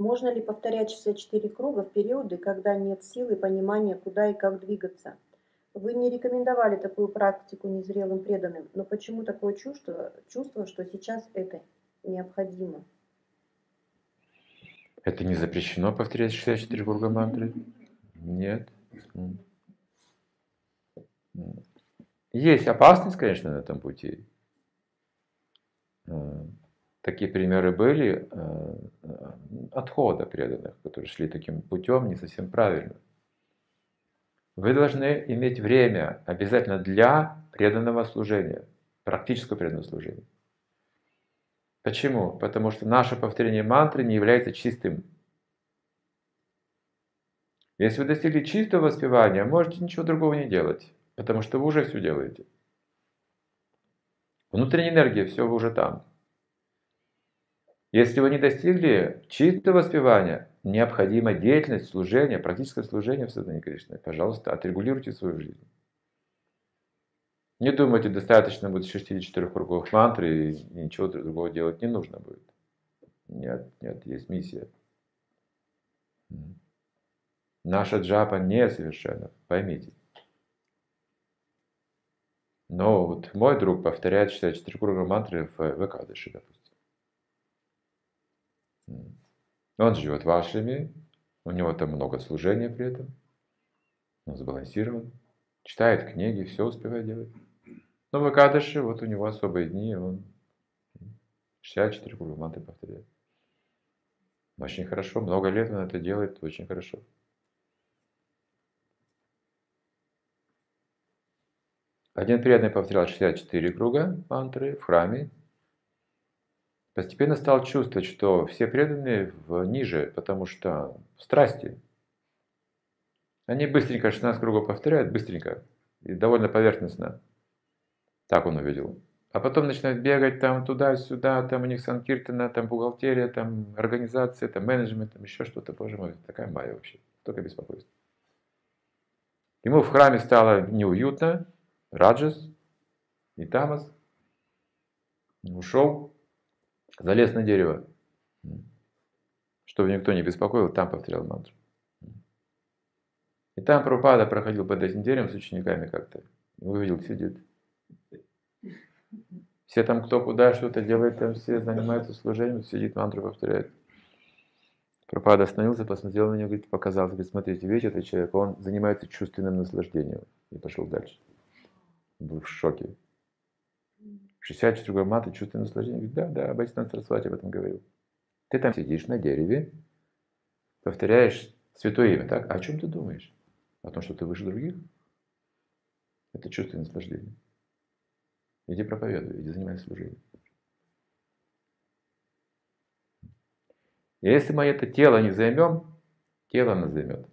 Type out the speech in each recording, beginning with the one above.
Можно ли повторять 64 круга в периоды, когда нет силы понимания, куда и как двигаться? Вы не рекомендовали такую практику незрелым преданным, но почему такое чувство, чувство что сейчас это необходимо? Это не запрещено повторять 64 круга мантры? Нет. Есть опасность, конечно, на этом пути. Такие примеры были э, отхода преданных, которые шли таким путем не совсем правильно. Вы должны иметь время обязательно для преданного служения, практического преданного служения. Почему? Потому что наше повторение мантры не является чистым. Если вы достигли чистого воспевания, можете ничего другого не делать, потому что вы уже все делаете. Внутренняя энергия, все вы уже там. Если вы не достигли чистого воспевания, необходима деятельность, служение, практическое служение в сознании Кришны. Пожалуйста, отрегулируйте свою жизнь. Не думайте, достаточно будет 64 кругов мантры и ничего другого делать не нужно будет. Нет, нет, есть миссия. Наша джапа несовершенна, поймите. Но вот мой друг повторяет 64 круга мантры в, в Экадыши, допустим. Он живет в Ашраме, у него там много служения при этом, он сбалансирован, читает книги, все успевает делать. Но в Экадыше вот у него особые дни, он 64 кругманты повторяет. Очень хорошо, много лет он это делает, очень хорошо. Один преданный повторял 64 круга мантры в храме, постепенно стал чувствовать, что все преданные ниже, потому что страсти. Они быстренько 16 кругов повторяют, быстренько и довольно поверхностно. Так он увидел. А потом начинают бегать там туда-сюда, там у них санкиртана, там бухгалтерия, там организация, там менеджмент, там еще что-то. Боже мой, такая майя вообще. Только беспокойство. Ему в храме стало неуютно, Раджас и Тамас. Ушел, Залез на дерево. Чтобы никто не беспокоил, там повторял мантру. И там Пропада проходил под этим деревом с учениками как-то. Увидел, сидит. Все там кто куда что-то делает, там все занимаются служением, сидит, мантру повторяет. Пропада остановился, посмотрел на него, говорит, показал, говорит, смотрите, видите, этот человек, он занимается чувственным наслаждением. И пошел дальше. Был в шоке. 64 мата чувственное наслаждение. Говорит, да, да, Бхайтан Сарасвати об этом говорил. Ты там сидишь на дереве, повторяешь святое имя, так? А о чем ты думаешь? О том, что ты выше других? Это чувственное наслаждение. Иди проповедуй, иди занимайся служением. Если мы это тело не займем, тело нас займет.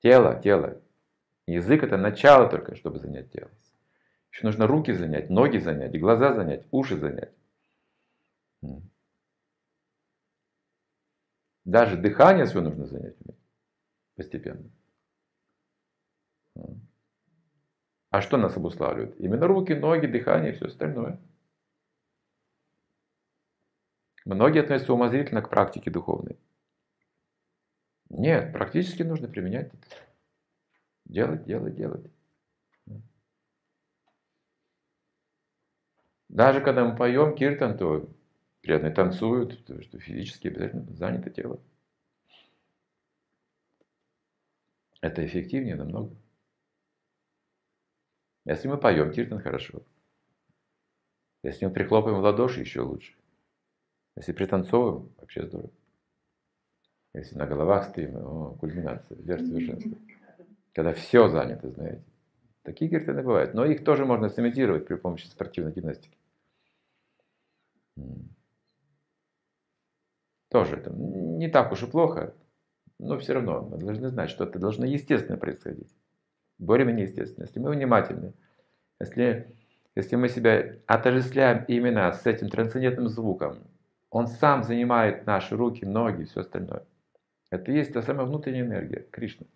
Тело, тело. Язык это начало только, чтобы занять тело. Еще нужно руки занять, ноги занять, глаза занять, уши занять. Даже дыхание свое нужно занять постепенно. А что нас обуславливает? Именно руки, ноги, дыхание и все остальное. Многие относятся умозрительно к практике духовной. Нет, практически нужно применять. Делать, делать, делать. Даже когда мы поем киртан, то преданные танцуют, потому что физически обязательно занято тело. Это эффективнее намного. Если мы поем киртан, хорошо. Если мы прихлопаем в ладоши, еще лучше. Если пританцовываем, вообще здорово. Если на головах стоим, о, кульминация, верх совершенства. Когда все занято, знаете. Такие киртаны бывают. Но их тоже можно сымитировать при помощи спортивной гимнастики. Тоже это не так уж и плохо, но все равно мы должны знать, что это должно естественно происходить. Более-менее естественно. Если мы внимательны, если, если мы себя отождествляем именно с этим трансцендентным звуком, он сам занимает наши руки, ноги, все остальное. Это и есть та самая внутренняя энергия Кришны.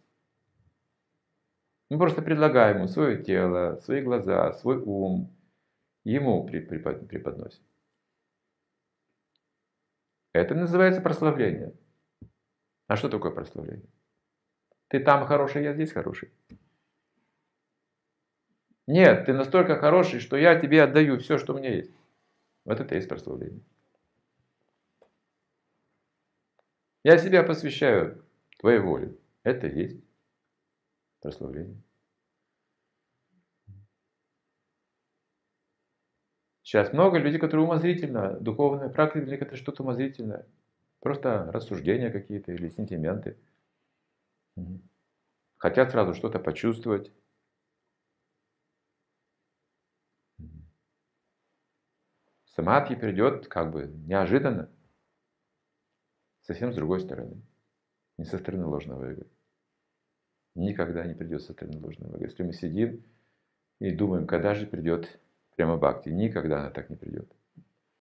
Мы просто предлагаем ему свое тело, свои глаза, свой ум, ему преподносим. Это называется прославление. А что такое прославление? Ты там хороший, я здесь хороший. Нет, ты настолько хороший, что я тебе отдаю все, что у меня есть. Вот это и есть прославление. Я себя посвящаю твоей воле. Это и есть прославление. Сейчас много людей, которые умозрительно, духовная практика для них это что-то умозрительное. Просто рассуждения какие-то или сентименты. Хотят сразу что-то почувствовать. Самадхи придет как бы неожиданно, совсем с другой стороны. Не со стороны ложного эго. Никогда не придет со стороны ложного эго. Если мы сидим и думаем, когда же придет прямо бхакти, никогда она так не придет.